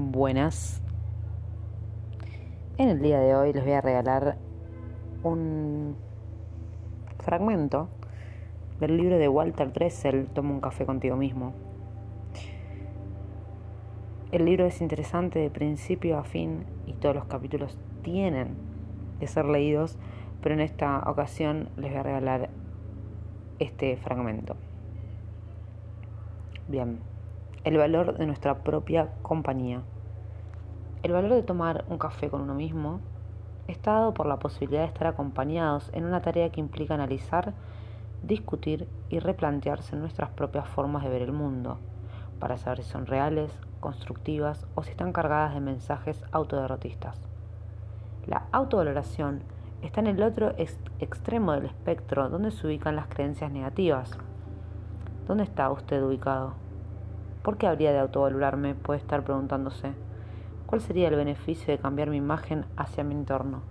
Buenas. En el día de hoy les voy a regalar un fragmento del libro de Walter Dressel, Toma un café contigo mismo. El libro es interesante de principio a fin y todos los capítulos tienen que ser leídos, pero en esta ocasión les voy a regalar este fragmento. Bien, el valor de nuestra propia compañía. El valor de tomar un café con uno mismo está dado por la posibilidad de estar acompañados en una tarea que implica analizar, discutir y replantearse nuestras propias formas de ver el mundo, para saber si son reales, constructivas o si están cargadas de mensajes autoderrotistas. La autovaloración está en el otro extremo del espectro donde se ubican las creencias negativas. ¿Dónde está usted ubicado? ¿Por qué habría de autovalorarme? Puede estar preguntándose. ¿Cuál sería el beneficio de cambiar mi imagen hacia mi entorno?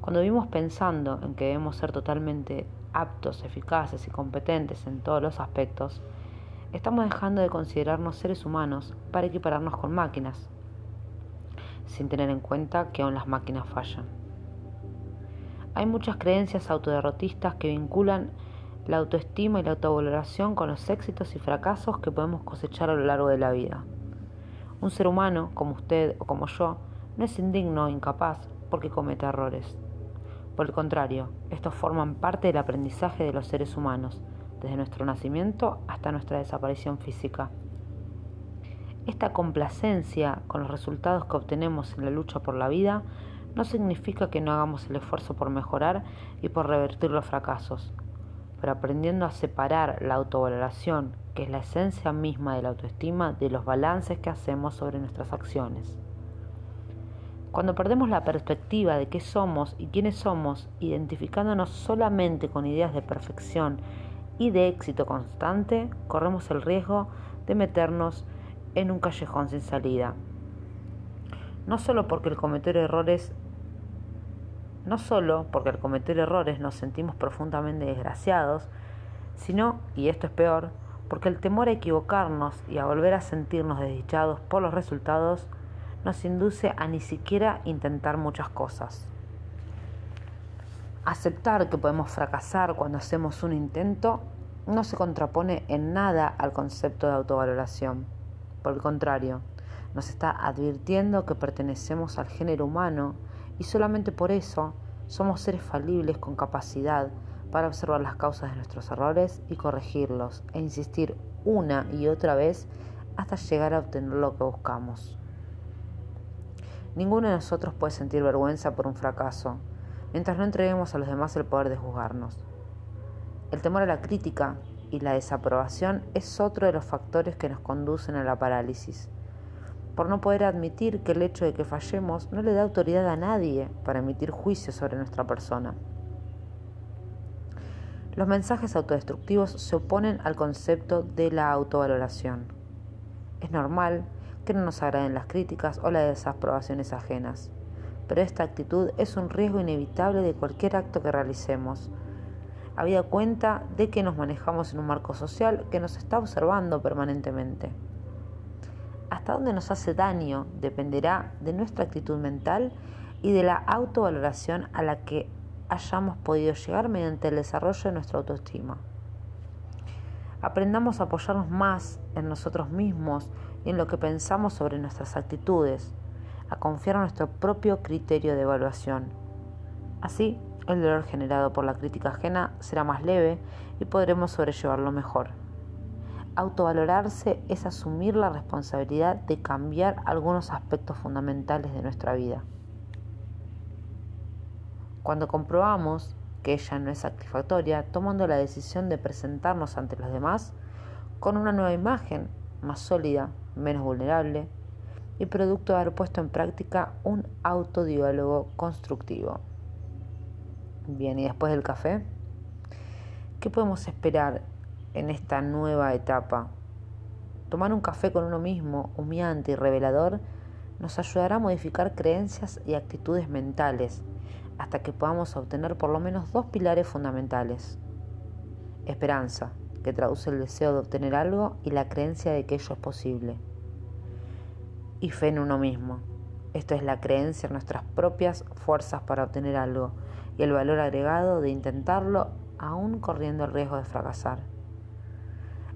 Cuando vivimos pensando en que debemos ser totalmente aptos, eficaces y competentes en todos los aspectos, estamos dejando de considerarnos seres humanos para equipararnos con máquinas, sin tener en cuenta que aún las máquinas fallan. Hay muchas creencias autoderrotistas que vinculan la autoestima y la autovaloración con los éxitos y fracasos que podemos cosechar a lo largo de la vida. Un ser humano, como usted o como yo, no es indigno o incapaz porque comete errores. Por el contrario, estos forman parte del aprendizaje de los seres humanos, desde nuestro nacimiento hasta nuestra desaparición física. Esta complacencia con los resultados que obtenemos en la lucha por la vida no significa que no hagamos el esfuerzo por mejorar y por revertir los fracasos aprendiendo a separar la autovaloración, que es la esencia misma de la autoestima, de los balances que hacemos sobre nuestras acciones. Cuando perdemos la perspectiva de qué somos y quiénes somos, identificándonos solamente con ideas de perfección y de éxito constante, corremos el riesgo de meternos en un callejón sin salida. No solo porque el cometer errores no solo porque al cometer errores nos sentimos profundamente desgraciados, sino, y esto es peor, porque el temor a equivocarnos y a volver a sentirnos desdichados por los resultados nos induce a ni siquiera intentar muchas cosas. Aceptar que podemos fracasar cuando hacemos un intento no se contrapone en nada al concepto de autovaloración. Por el contrario, nos está advirtiendo que pertenecemos al género humano y solamente por eso somos seres falibles con capacidad para observar las causas de nuestros errores y corregirlos e insistir una y otra vez hasta llegar a obtener lo que buscamos. Ninguno de nosotros puede sentir vergüenza por un fracaso, mientras no entreguemos a los demás el poder de juzgarnos. El temor a la crítica y la desaprobación es otro de los factores que nos conducen a la parálisis por no poder admitir que el hecho de que fallemos no le da autoridad a nadie para emitir juicios sobre nuestra persona. Los mensajes autodestructivos se oponen al concepto de la autovaloración. Es normal que no nos agraden las críticas o las desaprobaciones ajenas, pero esta actitud es un riesgo inevitable de cualquier acto que realicemos, habida cuenta de que nos manejamos en un marco social que nos está observando permanentemente. Hasta dónde nos hace daño dependerá de nuestra actitud mental y de la autovaloración a la que hayamos podido llegar mediante el desarrollo de nuestra autoestima. Aprendamos a apoyarnos más en nosotros mismos y en lo que pensamos sobre nuestras actitudes, a confiar en nuestro propio criterio de evaluación. Así, el dolor generado por la crítica ajena será más leve y podremos sobrellevarlo mejor. Autovalorarse es asumir la responsabilidad de cambiar algunos aspectos fundamentales de nuestra vida. Cuando comprobamos que ella no es satisfactoria, tomando la decisión de presentarnos ante los demás con una nueva imagen, más sólida, menos vulnerable, y producto de haber puesto en práctica un autodiálogo constructivo. Bien, ¿y después del café? ¿Qué podemos esperar en esta nueva etapa. Tomar un café con uno mismo, humeante y revelador, nos ayudará a modificar creencias y actitudes mentales hasta que podamos obtener por lo menos dos pilares fundamentales. Esperanza, que traduce el deseo de obtener algo y la creencia de que ello es posible. y fe en uno mismo. Esto es la creencia en nuestras propias fuerzas para obtener algo y el valor agregado de intentarlo aún corriendo el riesgo de fracasar.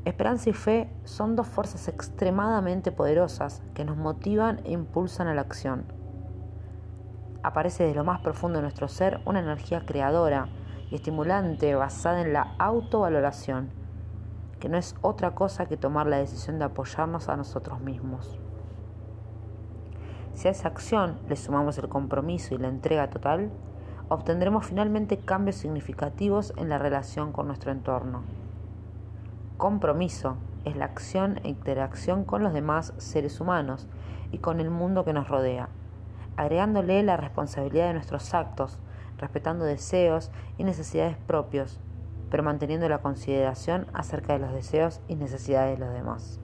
Esperanza y fe son dos fuerzas extremadamente poderosas que nos motivan e impulsan a la acción. Aparece desde lo más profundo de nuestro ser una energía creadora y estimulante basada en la autovaloración, que no es otra cosa que tomar la decisión de apoyarnos a nosotros mismos. Si a esa acción le sumamos el compromiso y la entrega total, obtendremos finalmente cambios significativos en la relación con nuestro entorno. Compromiso es la acción e interacción con los demás seres humanos y con el mundo que nos rodea, agregándole la responsabilidad de nuestros actos, respetando deseos y necesidades propios, pero manteniendo la consideración acerca de los deseos y necesidades de los demás.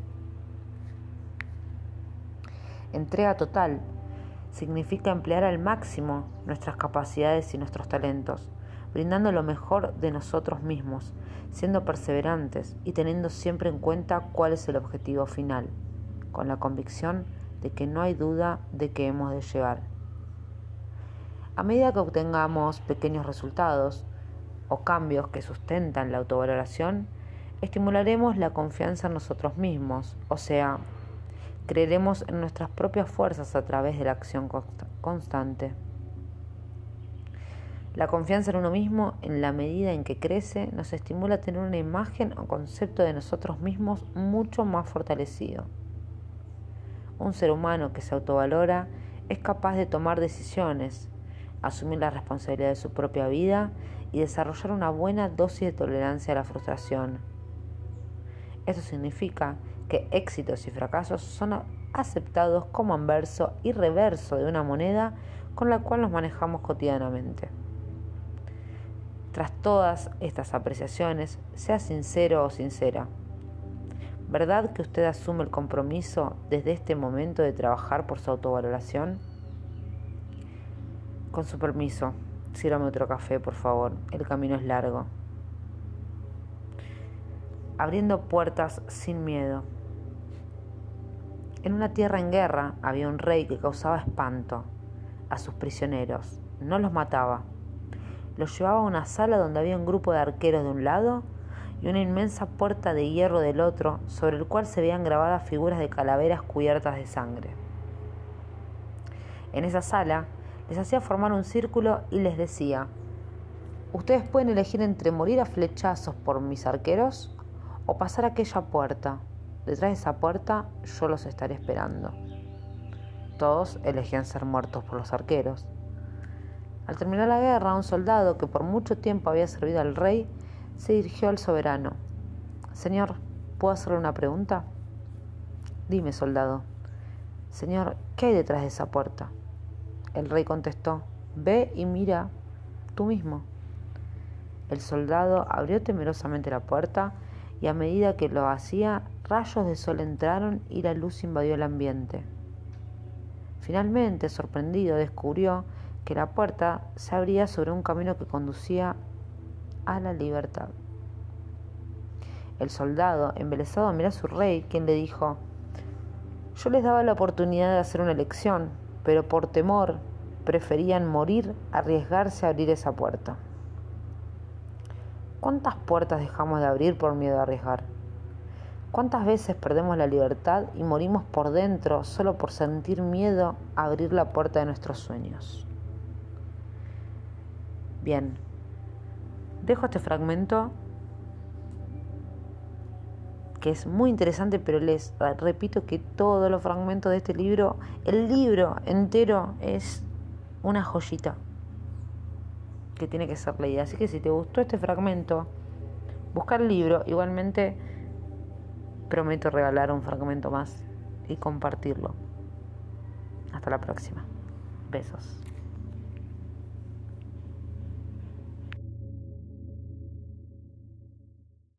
Entrega total significa emplear al máximo nuestras capacidades y nuestros talentos, brindando lo mejor de nosotros mismos, siendo perseverantes y teniendo siempre en cuenta cuál es el objetivo final, con la convicción de que no hay duda de que hemos de llegar. A medida que obtengamos pequeños resultados o cambios que sustentan la autovaloración, estimularemos la confianza en nosotros mismos, o sea, Creeremos en nuestras propias fuerzas a través de la acción constante. La confianza en uno mismo, en la medida en que crece, nos estimula a tener una imagen o concepto de nosotros mismos mucho más fortalecido. Un ser humano que se autovalora es capaz de tomar decisiones, asumir la responsabilidad de su propia vida y desarrollar una buena dosis de tolerancia a la frustración. Eso significa que éxitos y fracasos son aceptados como anverso y reverso de una moneda con la cual nos manejamos cotidianamente. Tras todas estas apreciaciones, sea sincero o sincera. ¿Verdad que usted asume el compromiso desde este momento de trabajar por su autovaloración? Con su permiso, sírvame otro café, por favor. El camino es largo. Abriendo puertas sin miedo. En una tierra en guerra había un rey que causaba espanto a sus prisioneros. No los mataba. Los llevaba a una sala donde había un grupo de arqueros de un lado y una inmensa puerta de hierro del otro, sobre el cual se veían grabadas figuras de calaveras cubiertas de sangre. En esa sala les hacía formar un círculo y les decía, ustedes pueden elegir entre morir a flechazos por mis arqueros o pasar aquella puerta. Detrás de esa puerta yo los estaré esperando. Todos elegían ser muertos por los arqueros. Al terminar la guerra, un soldado que por mucho tiempo había servido al rey se dirigió al soberano. Señor, ¿puedo hacerle una pregunta? Dime, soldado. Señor, ¿qué hay detrás de esa puerta? El rey contestó, ve y mira tú mismo. El soldado abrió temerosamente la puerta y a medida que lo hacía Rayos de sol entraron y la luz invadió el ambiente. Finalmente, sorprendido, descubrió que la puerta se abría sobre un camino que conducía a la libertad. El soldado, embelesado, miró a su rey, quien le dijo, yo les daba la oportunidad de hacer una elección, pero por temor preferían morir arriesgarse a abrir esa puerta. ¿Cuántas puertas dejamos de abrir por miedo a arriesgar? ¿Cuántas veces perdemos la libertad y morimos por dentro solo por sentir miedo a abrir la puerta de nuestros sueños? Bien, dejo este fragmento que es muy interesante, pero les repito que todos los fragmentos de este libro, el libro entero es una joyita que tiene que ser leída. Así que si te gustó este fragmento, buscar el libro, igualmente Prometo regalar un fragmento más y compartirlo. Hasta la próxima. Besos.